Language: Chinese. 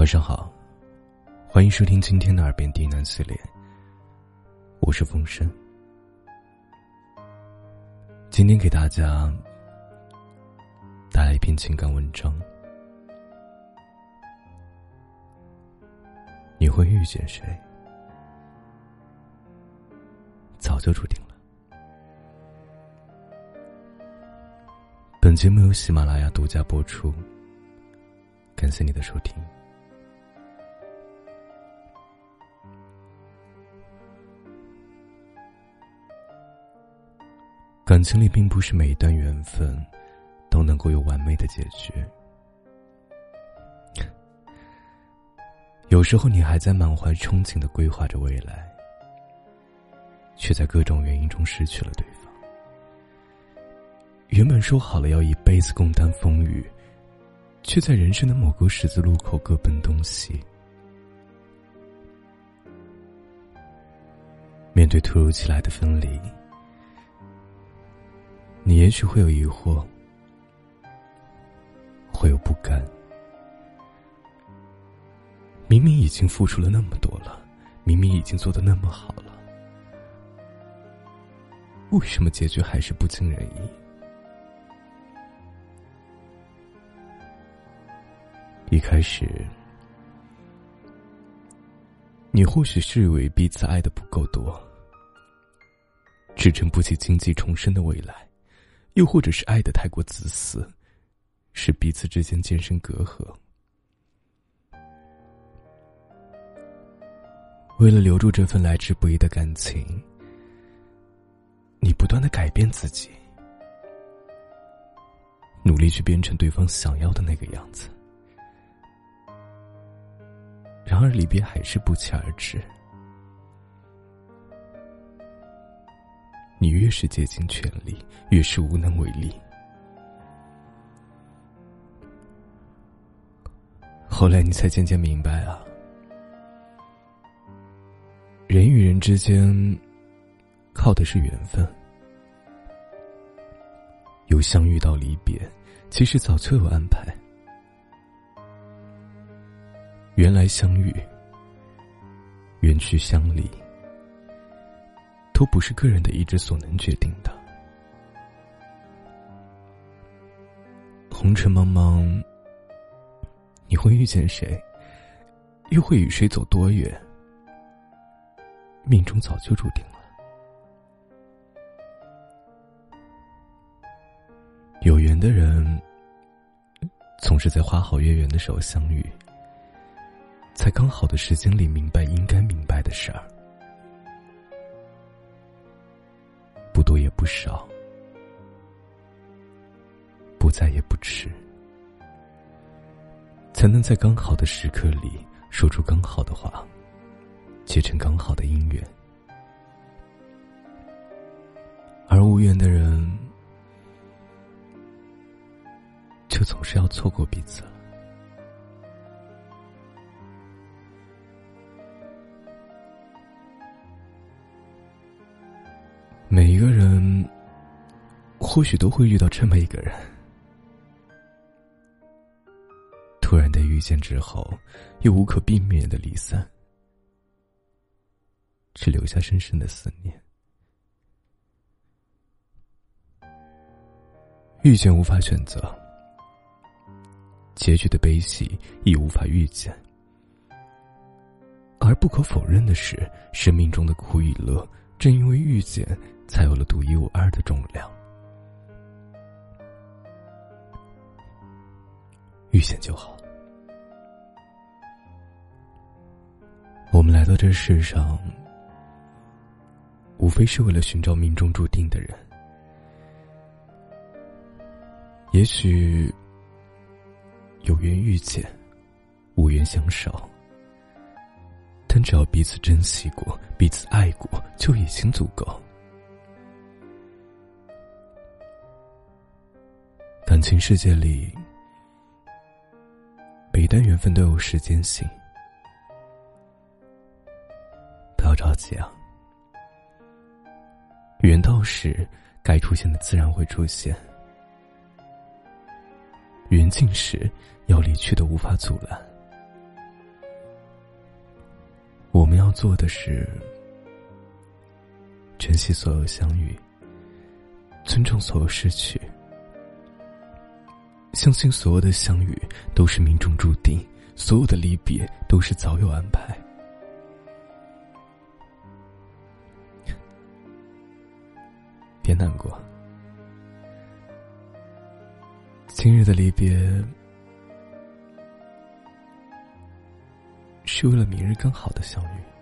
晚上好，欢迎收听今天的耳边低喃系列。我是风声，今天给大家带来一篇情感文章。你会遇见谁，早就注定了。本节目由喜马拉雅独家播出，感谢你的收听。感情里并不是每一段缘分都能够有完美的结局，有时候你还在满怀憧憬的规划着未来，却在各种原因中失去了对方。原本说好了要一辈子共担风雨，却在人生的某个十字路口各奔东西。面对突如其来的分离。你也许会有疑惑，会有不甘。明明已经付出了那么多了，明明已经做的那么好了，为什么结局还是不尽人意？一开始，你或许是以为彼此爱的不够多，支撑不起经济重生的未来。又或者是爱的太过自私，使彼此之间渐生隔阂。为了留住这份来之不易的感情，你不断的改变自己，努力去变成对方想要的那个样子。然而离别还是不期而至。你越是竭尽全力，越是无能为力。后来你才渐渐明白啊，人与人之间靠的是缘分，由相遇到离别，其实早就有安排。缘来相遇，缘去相离。都不是个人的意志所能决定的。红尘茫茫，你会遇见谁，又会与谁走多远？命中早就注定了。有缘的人，总是在花好月圆的时候相遇，在刚好的时间里明白应该明白的事儿。不少，不再也不迟，才能在刚好的时刻里说出刚好的话，结成刚好的姻缘。而无缘的人，就总是要错过彼此了。每一个人，或许都会遇到这么一个人，突然的遇见之后，又无可避免的离散，只留下深深的思念。遇见无法选择，结局的悲喜亦无法预见，而不可否认的是，生命中的苦与乐，正因为遇见。才有了独一无二的重。遇见就好。我们来到这世上，无非是为了寻找命中注定的人。也许有缘遇见，无缘相守，但只要彼此珍惜过，彼此爱过，就已经足够。感情世界里，段缘分都有时间性，不要着急啊。缘到时，该出现的自然会出现；缘尽时，要离去的无法阻拦。我们要做的是珍惜所有相遇，尊重所有失去，相信所有的相遇都是命中注定，所有的离别都是早有安排。别难过，今日的离别是为了明日更好的相遇。